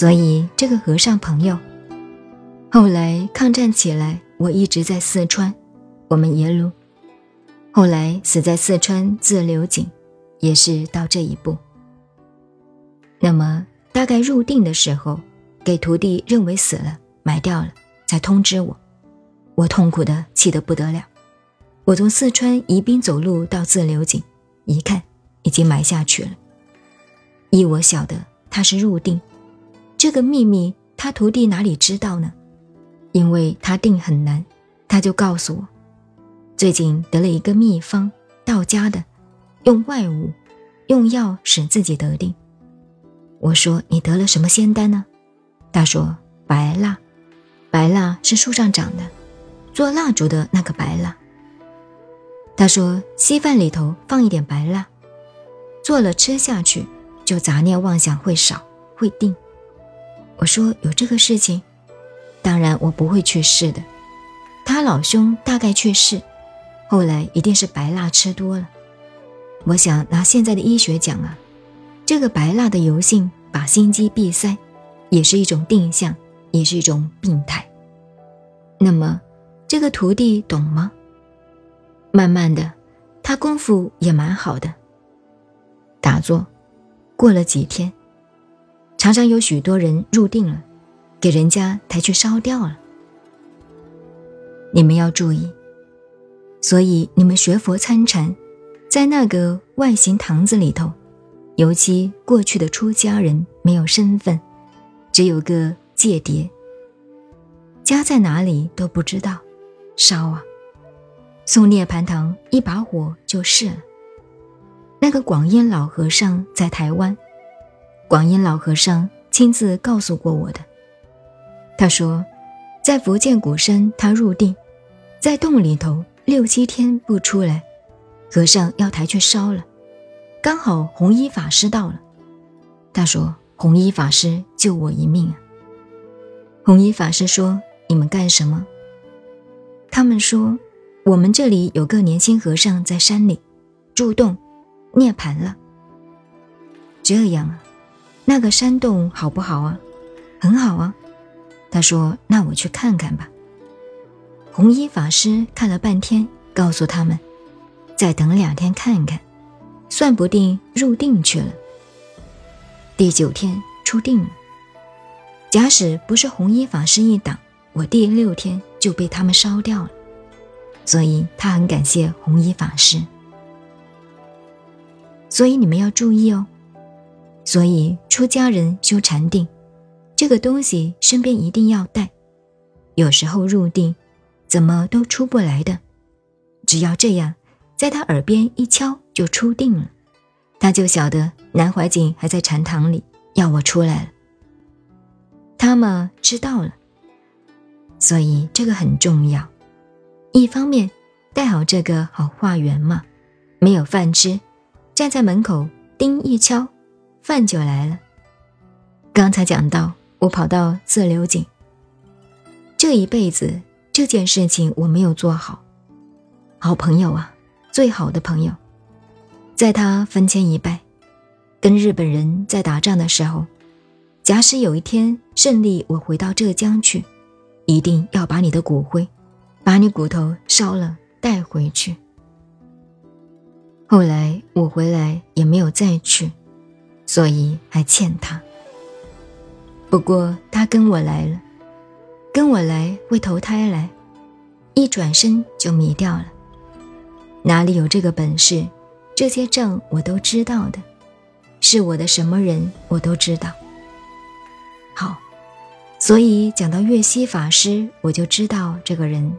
所以这个和尚朋友，后来抗战起来，我一直在四川，我们耶鲁，后来死在四川自流井，也是到这一步。那么大概入定的时候，给徒弟认为死了，埋掉了，才通知我，我痛苦的气得不得了。我从四川宜宾走路到自流井，一看已经埋下去了。依我晓得，他是入定。这个秘密，他徒弟哪里知道呢？因为他定很难，他就告诉我，最近得了一个秘方，道家的，用外物，用药使自己得定。我说你得了什么仙丹呢？他说白蜡，白蜡是树上长的，做蜡烛的那个白蜡。他说稀饭里头放一点白蜡，做了吃下去，就杂念妄想会少，会定。我说有这个事情，当然我不会去试的。他老兄大概去试，后来一定是白蜡吃多了。我想拿现在的医学讲啊，这个白蜡的油性把心肌闭塞，也是一种定向，也是一种病态。那么这个徒弟懂吗？慢慢的，他功夫也蛮好的。打坐，过了几天。常常有许多人入定了，给人家抬去烧掉了。你们要注意，所以你们学佛参禅，在那个外形堂子里头，尤其过去的出家人没有身份，只有个戒牒，家在哪里都不知道，烧啊，送涅盘堂一把火就是了。那个广烟老和尚在台湾。广阴老和尚亲自告诉过我的。他说，在福建鼓山，他入定，在洞里头六七天不出来，和尚要抬去烧了，刚好红衣法师到了。他说：“红衣法师救我一命啊！”红衣法师说：“你们干什么？”他们说：“我们这里有个年轻和尚在山里住洞，涅盘了。”这样啊。那个山洞好不好啊？很好啊。他说：“那我去看看吧。”红衣法师看了半天，告诉他们：“再等两天看看，算不定入定去了。”第九天出定了。假使不是红衣法师一挡，我第六天就被他们烧掉了。所以他很感谢红衣法师。所以你们要注意哦。所以，出家人修禅定，这个东西身边一定要带。有时候入定，怎么都出不来的，只要这样，在他耳边一敲就出定了，他就晓得南怀瑾还在禅堂里，要我出来了。他嘛知道了，所以这个很重要。一方面带好这个好化缘嘛，没有饭吃，站在门口叮一敲。饭就来了。刚才讲到，我跑到自流井，这一辈子这件事情我没有做好。好朋友啊，最好的朋友，在他坟前一拜，跟日本人在打仗的时候，假使有一天胜利，我回到浙江去，一定要把你的骨灰，把你骨头烧了带回去。后来我回来也没有再去。所以还欠他。不过他跟我来了，跟我来会投胎来，一转身就迷掉了。哪里有这个本事？这些账我都知道的，是我的什么人我都知道。好，所以讲到岳西法师，我就知道这个人